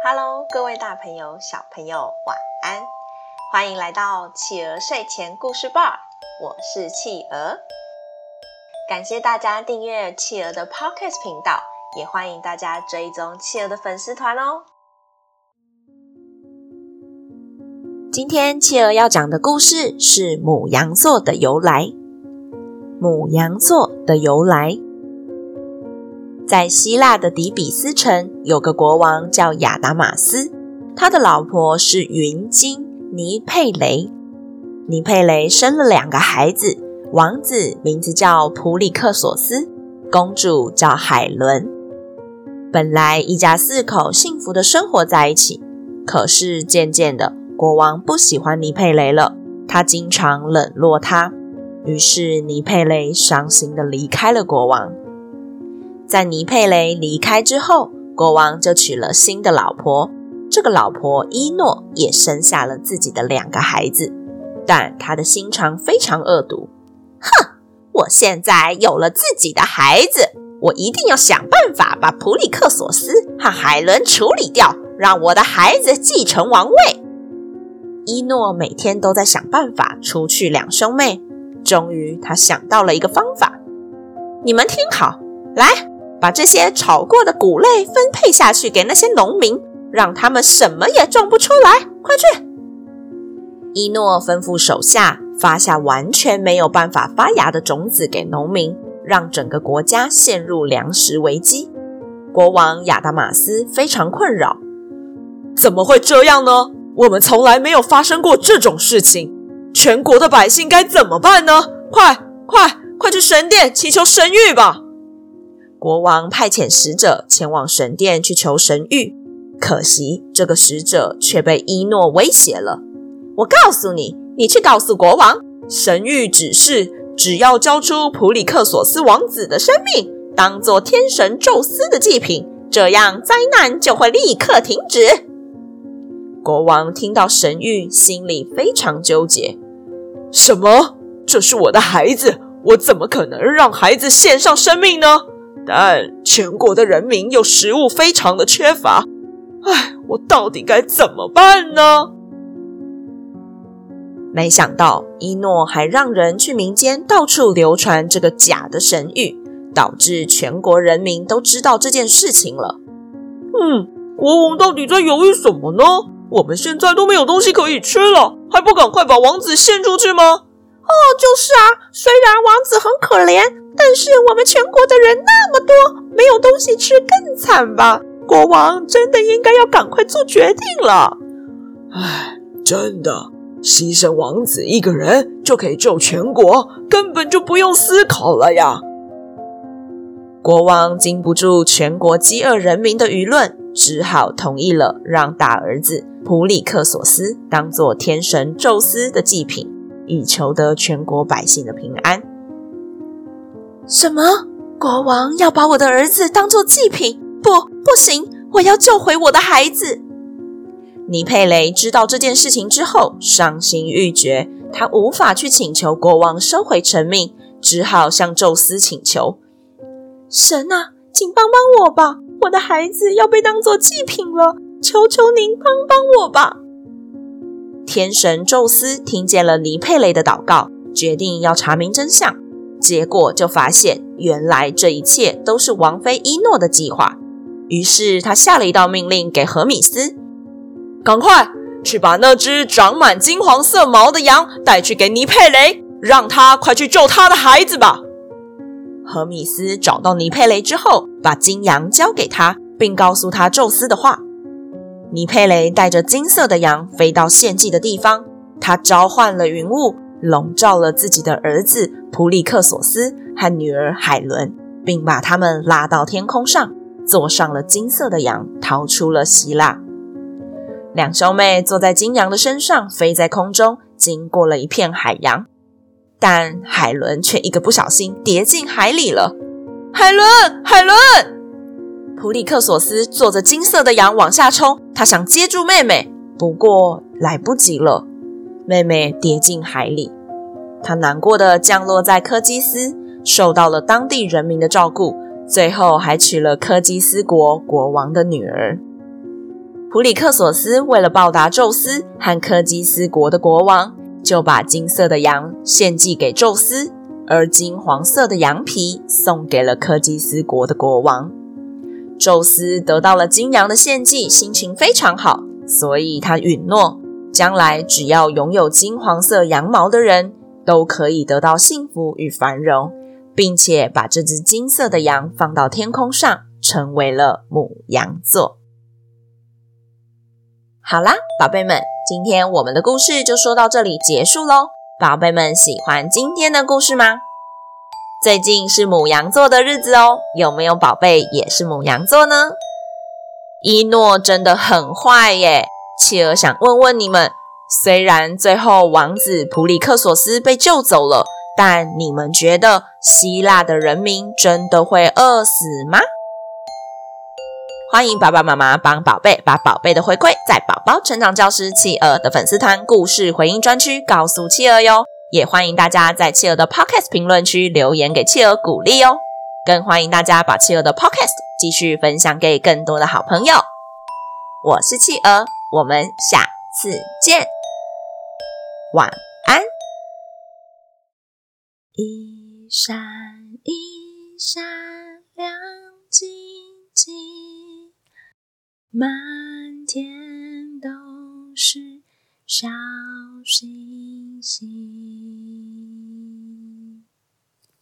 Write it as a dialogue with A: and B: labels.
A: Hello，各位大朋友、小朋友，晚安！欢迎来到企鹅睡前故事吧，我是企鹅。感谢大家订阅企鹅的 Podcast 频道，也欢迎大家追踪企鹅的粉丝团哦。今天企鹅要讲的故事是母羊座的由来。母羊座的由来。在希腊的底比斯城，有个国王叫亚达马斯，他的老婆是云鲸尼佩雷。尼佩雷生了两个孩子，王子名字叫普里克索斯，公主叫海伦。本来一家四口幸福的生活在一起，可是渐渐的，国王不喜欢尼佩雷了，他经常冷落她，于是尼佩雷伤心的离开了国王。在尼佩雷离开之后，国王就娶了新的老婆。这个老婆伊诺也生下了自己的两个孩子，但他的心肠非常恶毒。哼，我现在有了自己的孩子，我一定要想办法把普里克索斯和海伦处理掉，让我的孩子继承王位。伊诺每天都在想办法除去两兄妹，终于他想到了一个方法。你们听好，来。把这些炒过的谷类分配下去给那些农民，让他们什么也种不出来。快去！伊诺吩咐手下发下完全没有办法发芽的种子给农民，让整个国家陷入粮食危机。国王亚达马斯非常困扰，怎么会这样呢？我们从来没有发生过这种事情，全国的百姓该怎么办呢？快快快去神殿祈求神谕吧！国王派遣使者前往神殿去求神谕，可惜这个使者却被伊诺威胁了。我告诉你，你去告诉国王，神谕指示只要交出普里克索斯王子的生命，当做天神宙斯的祭品，这样灾难就会立刻停止。国王听到神谕，心里非常纠结。什么？这是我的孩子，我怎么可能让孩子献上生命呢？但全国的人民又食物非常的缺乏，唉，我到底该怎么办呢？没想到伊诺还让人去民间到处流传这个假的神谕，导致全国人民都知道这件事情了。嗯，国王到底在犹豫什么呢？我们现在都没有东西可以吃了，还不赶快把王子献出去吗？哦，就是啊，虽然王子很可怜。但是我们全国的人那么多，没有东西吃更惨吧？国王真的应该要赶快做决定了。唉，真的，牺牲王子一个人就可以救全国，根本就不用思考了呀。国王经不住全国饥饿人民的舆论，只好同意了，让大儿子普里克索斯当做天神宙斯的祭品，以求得全国百姓的平安。什么？国王要把我的儿子当做祭品？不，不行！我要救回我的孩子。尼佩雷知道这件事情之后，伤心欲绝。他无法去请求国王收回成命，只好向宙斯请求：“神啊，请帮帮我吧！我的孩子要被当做祭品了，求求您帮帮我吧！”天神宙斯听见了尼佩雷的祷告，决定要查明真相。结果就发现，原来这一切都是王妃伊诺的计划。于是他下了一道命令给荷米斯：“赶快去把那只长满金黄色毛的羊带去给尼佩雷，让他快去救他的孩子吧。”荷米斯找到尼佩雷之后，把金羊交给他，并告诉他宙斯的话。尼佩雷带着金色的羊飞到献祭的地方，他召唤了云雾。笼罩了自己的儿子普里克索斯和女儿海伦，并把他们拉到天空上，坐上了金色的羊，逃出了希腊。两兄妹坐在金羊的身上，飞在空中，经过了一片海洋，但海伦却一个不小心跌进海里了。海伦，海伦！普里克索斯坐着金色的羊往下冲，他想接住妹妹，不过来不及了。妹妹跌进海里，他难过的降落在科基斯，受到了当地人民的照顾，最后还娶了科基斯国国王的女儿。普里克索斯为了报答宙斯和柯基斯国的国王，就把金色的羊献祭给宙斯，而金黄色的羊皮送给了柯基斯国的国王。宙斯得到了金羊的献祭，心情非常好，所以他允诺，将来只要拥有金黄色羊毛的人，都可以得到幸福与繁荣，并且把这只金色的羊放到天空上，成为了母羊座。好啦，宝贝们，今天我们的故事就说到这里结束喽。宝贝们喜欢今天的故事吗？最近是牡羊座的日子哦，有没有宝贝也是牡羊座呢？一诺真的很坏耶，企鹅想问问你们，虽然最后王子普里克索斯被救走了，但你们觉得希腊的人民真的会饿死吗？欢迎爸爸妈妈帮宝贝把宝贝的回馈在宝宝成长教师企鹅的粉丝团故事回应专区告诉企鹅哟，也欢迎大家在企鹅的 Podcast 评论区留言给企鹅鼓励哦，更欢迎大家把企鹅的 Podcast 继续分享给更多的好朋友。我是企鹅，我们下次见，晚安。一闪一闪亮晶晶。满天都是小星星。